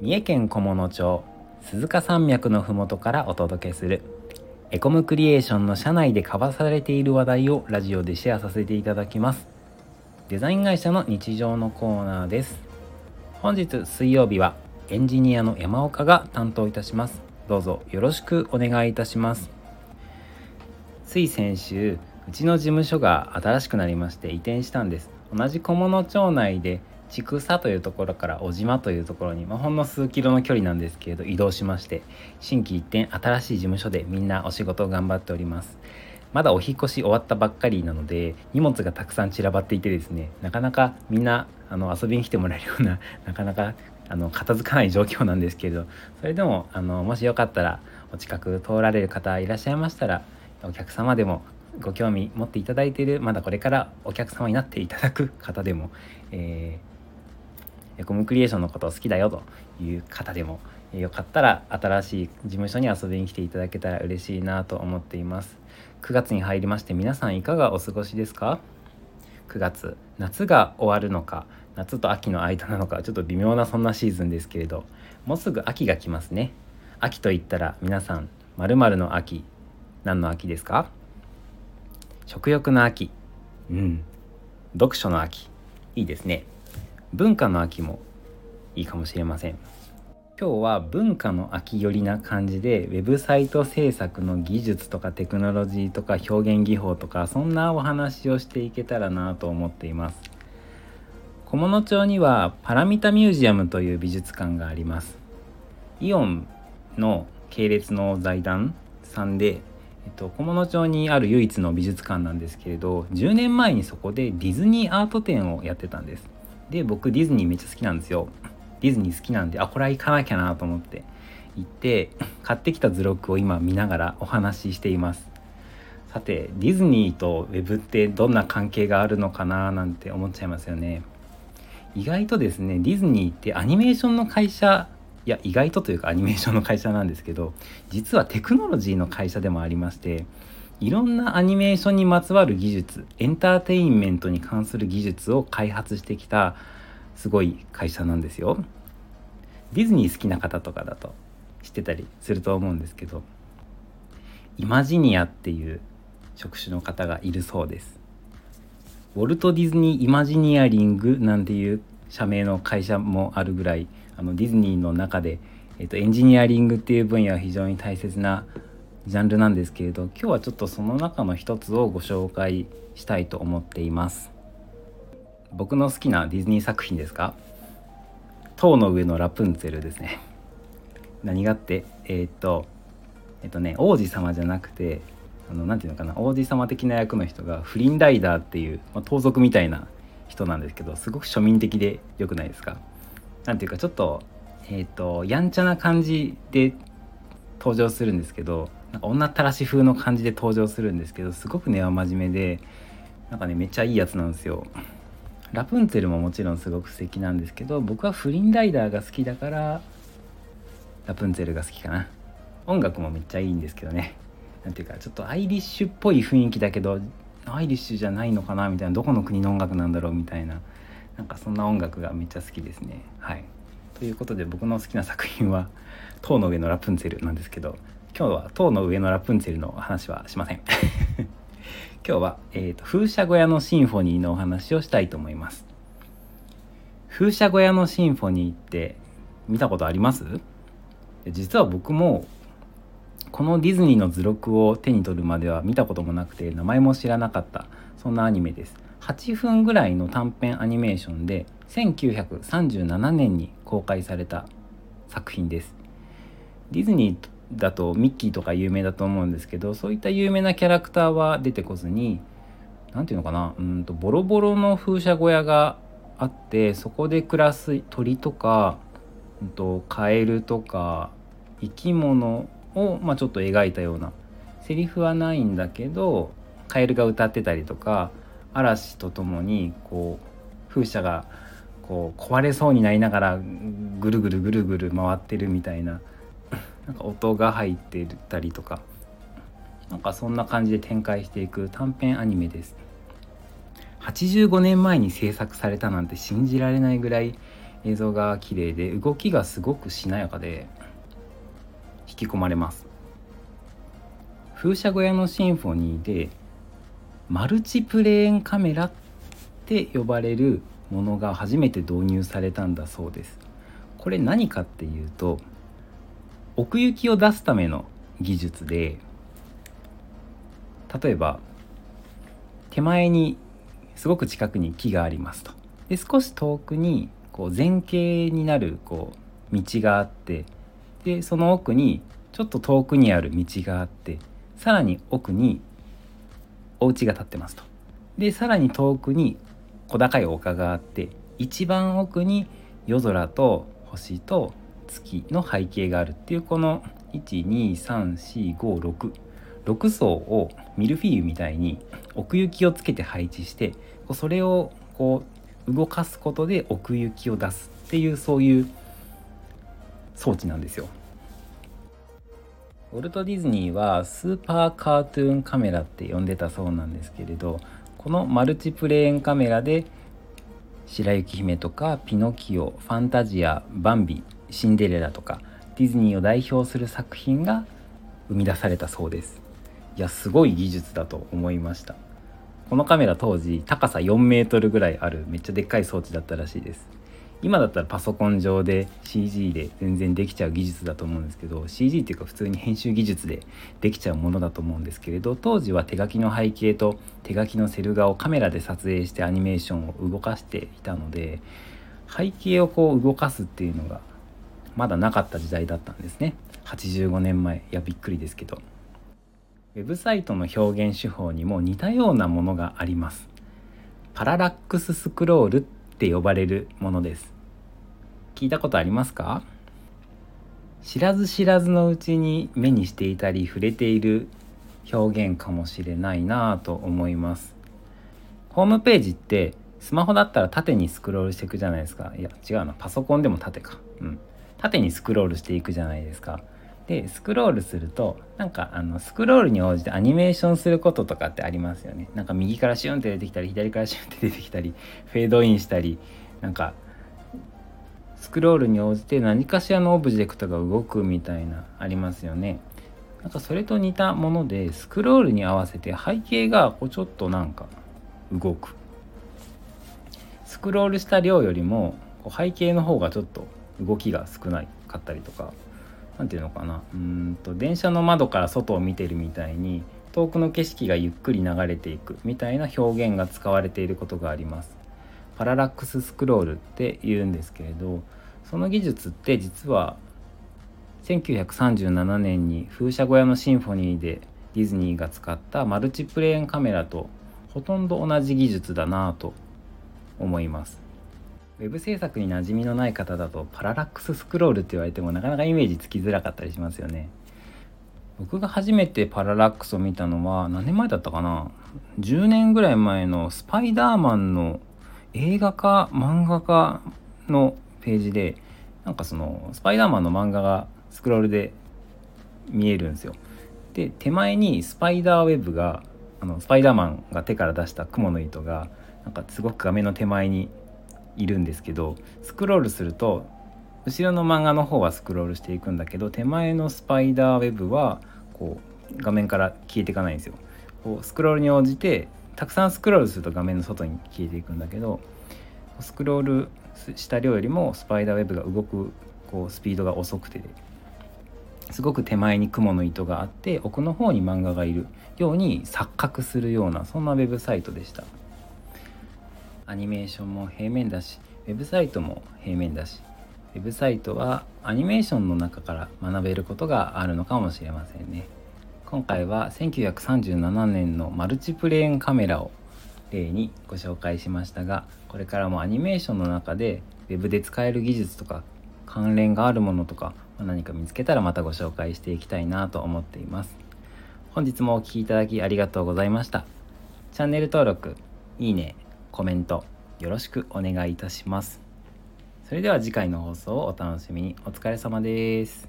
三重県菰野町鈴鹿山脈のふもとからお届けするエコムクリエーションの社内で交わされている話題をラジオでシェアさせていただきます。デザイン会社の日常のコーナーです。本日水曜日はエンジニアの山岡が担当いたします。どうぞよろしくお願いいたします。つい先週うちの事務所が新しくなりまして移転したんです。同じ菰野町内で千草というところから小島というところに、まあ、ほんの数キロの距離なんですけれど移動しまして心機一転新しい事務所でみんなお仕事を頑張っております。まだお引越し終わったばっかりなので荷物がたくさん散らばっていてですねなかなかみんなあの遊びに来てもらえるような なかなかあの片付かない状況なんですけれどそれでもあのもしよかったらお近く通られる方いらっしゃいましたらお客様でもご興味持っていただいているまだこれからお客様になっていただく方でも、えー、コムクリエーションのことを好きだよという方でも、よかったら新しい事務所に遊びに来ていただけたら嬉しいなと思っています。9月に入りまして皆さんいかがお過ごしですか？9月夏が終わるのか夏と秋の間なのかちょっと微妙なそんなシーズンですけれどもうすぐ秋が来ますね。秋といったら皆さんまるの秋何の秋ですか？食欲の秋。うん。読書の秋。いいですね。文化の秋もいいかもしれません。今日は文化の秋寄りな感じでウェブサイト制作の技術とかテクノロジーとか表現技法とかそんなお話をしていけたらなと思っています。菰野町にはパラミタミュージアムという美術館があります。イオンの系列の財団さんでえっと、菰野町にある唯一の美術館なんですけれど10年前にそこでディズニーアート展をやってたんです。で僕ディズニーめっちゃ好きなんですよ。ディズニー好きなんであこれは行かなきゃなと思って行って買ってきた図録を今見ながらお話ししています。さてディズニーとウェブってどんな関係があるのかななんて思っちゃいますよね。意外とですねディズニーってアニメーションの会社いや意外とというかアニメーションの会社なんですけど実はテクノロジーの会社でもありましていろんなアニメーションにまつわる技術エンターテインメントに関する技術を開発してきたすごい会社なんですよ。ディズニー好きな方とかだと知ってたりすると思うんですけどイマジニアっていう職種の方がいるそうです。ウォルト・ディズニー・イマジニアリングなんていう社名の会社もあるぐらいあのディズニーの中で、えーと、エンジニアリングっていう分野は非常に大切なジャンルなんですけれど今日はちょっとその中の一つをご紹介したいと思っています。僕の好きなディズニー作品ですか？塔の上のラプンツェルですね。何がって？えー、っとえっとね王子様じゃなくてあのなていうのかな？王子様的な役の人がフリンライダーっていう、まあ、盗賊みたいな人なんですけどすごく庶民的で良くないですか？何ていうかちょっとえっ、ー、とやんちゃな感じで登場するんですけどなんか女たらし風の感じで登場するんですけどすごく根は真面目でなんかねめっちゃいいやつなんですよ。ラプンツェルももちろんすごく素敵なんですけど僕はフリンライダーが好きだからラプンツェルが好きかな。音楽もめっちゃいいんですけどね。何ていうかちょっとアイリッシュっぽい雰囲気だけどアイリッシュじゃないのかなみたいな。どこの国の音楽なんだろうみたいな。なんかそんな音楽がめっちゃ好きですね。はい。ということで僕の好きな作品は「塔の上のラプンツェル」なんですけど今日は塔の上のラプンツェルの話はしません。今日は、えーと、風車小屋のシンフォニーのお話をしたいと思います。風車小屋のシンフォニーって見たことあります？実は僕もこのディズニーの図録を手に取るまでは見たこともなくて名前も知らなかったそんなアニメです。8分ぐらいの短編アニメーションで1937年に公開された作品です。ディズニーだとミッキーとか有名だと思うんですけどそういった有名なキャラクターは出てこずに何て言うのかなうんとボロボロの風車小屋があってそこで暮らす鳥とか、うんと、カエルとか生き物を、まあ、ちょっと描いたようなセリフはないんだけどカエルが歌ってたりとか嵐とともにこう風車がこう壊れそうになりながらぐるぐるぐるぐる回ってるみたいななんか音が入ってたりとかなんかそんな感じで展開していく短編アニメです。85年前に制作されたなんて信じられないぐらい映像が綺麗で動きがすごくしなやかで引き込まれます。風車小屋のシンフォニーでマルチプレーンカメラって呼ばれるものが初めて導入されたんだそうです。これ何かっていうと奥行きを出すための技術で例えば手前にすごく近くに木がありますと。で少し遠くにこう前傾になるこう道があってでその奥にちょっと遠くにある道があってさらに奥にお家が建ってますと。でさらに遠くに小高い丘があって一番奥に夜空と星と月の背景があるっていうこの1234566層をミルフィーユみたいに奥行きをつけて配置してそれをこう動かすことで奥行きを出すっていうそういう装置なんですよ。ウォルト・ディズニーはスーパーカートゥーンカメラって呼んでたそうなんですけれどこのマルチプレーンカメラで白雪姫とかピノキオファンタジアバンビシンデレラとかディズニーを代表する作品が生み出されたそうです。いやすごい技術だと思いました。このカメラ当時高さ4メートルぐらいあるめっちゃでっかい装置だったらしいです。今だったらパソコン上で CG で全然できちゃう技術だと思うんですけど CG っていうか普通に編集技術でできちゃうものだと思うんですけれど当時は手書きの背景と手書きのセル画をカメラで撮影してアニメーションを動かしていたので背景をこう動かすっていうのがまだなかった時代だったんですね。85年前。いやびっくりですけど。ウェブサイトの表現手法にも似たようなものがあります。パララックススクロールって呼ばれるものです。聞いたことありますか？知らず知らずのうちに目にしていたり触れている表現かもしれないなぁと思います。ホームページってスマホだったら縦にスクロールしていくじゃないですか。いや違うな。パソコンでも縦か。うん。縦にスクロールしていくじゃないですか。でスクロールするとなんかあのスクロールに応じてアニメーションすることとかってありますよね。なんか右からシュンって出てきたり左からシュンって出てきたりフェードインしたりなんかスクロールに応じて何かしらのオブジェクトが動くみたいなありますよね。なんかそれと似たものでスクロールに合わせて背景がこうちょっとなんか動く。スクロールした量よりも背景の方がちょっと動きが少ないかったりとか何て言うのかなうんと電車の窓から外を見てるみたいに遠くの景色がゆっくり流れていくみたいな表現が使われていることがあります。パララックススクロールって言うんですけれどその技術って実は1937年に風車小屋のシンフォニーでディズニーが使ったマルチプレーンカメラとほとんど同じ技術だなぁと思います。ウェブ制作に馴染みのない方だとパララックススクロールって言われてもなかなかイメージつきづらかったりしますよね。僕が初めてパララックスを見たのは何年前だったかな？10年ぐらい前のスパイダーマンの映画化漫画化のページでなんかそのスパイダーマンの漫画がスクロールで見えるんですよ。で手前にスパイダーウェブがあのスパイダーマンが手から出した蜘蛛の糸がなんかすごく画面の手前にいるんですけどスクロールすると後ろの漫画の方はスクロールしていくんだけど手前のスパイダーウェブはこう画面から消えていかないんですよ。こうスクロールに応じてたくさんスクロールすると画面の外に消えていくんだけどスクロールした量よりもスパイダーウェブが動くこうスピードが遅くてすごく手前に雲の糸があって奥の方に漫画がいるように錯覚するようなそんなウェブサイトでした。アニメーションも平面だしウェブサイトも平面だしウェブサイトはアニメーションの中から学べることがあるのかもしれませんね。今回は1937年のマルチプレーンカメラを例にご紹介しましたがこれからもアニメーションの中で Web で使える技術とか関連があるものとか何か見つけたらまたご紹介していきたいなと思っています。本日もお聴きいただきありがとうございました。チャンネル登録いいねコメントよろしくお願いいたします。それでは次回の放送をお楽しみに。お疲れ様です。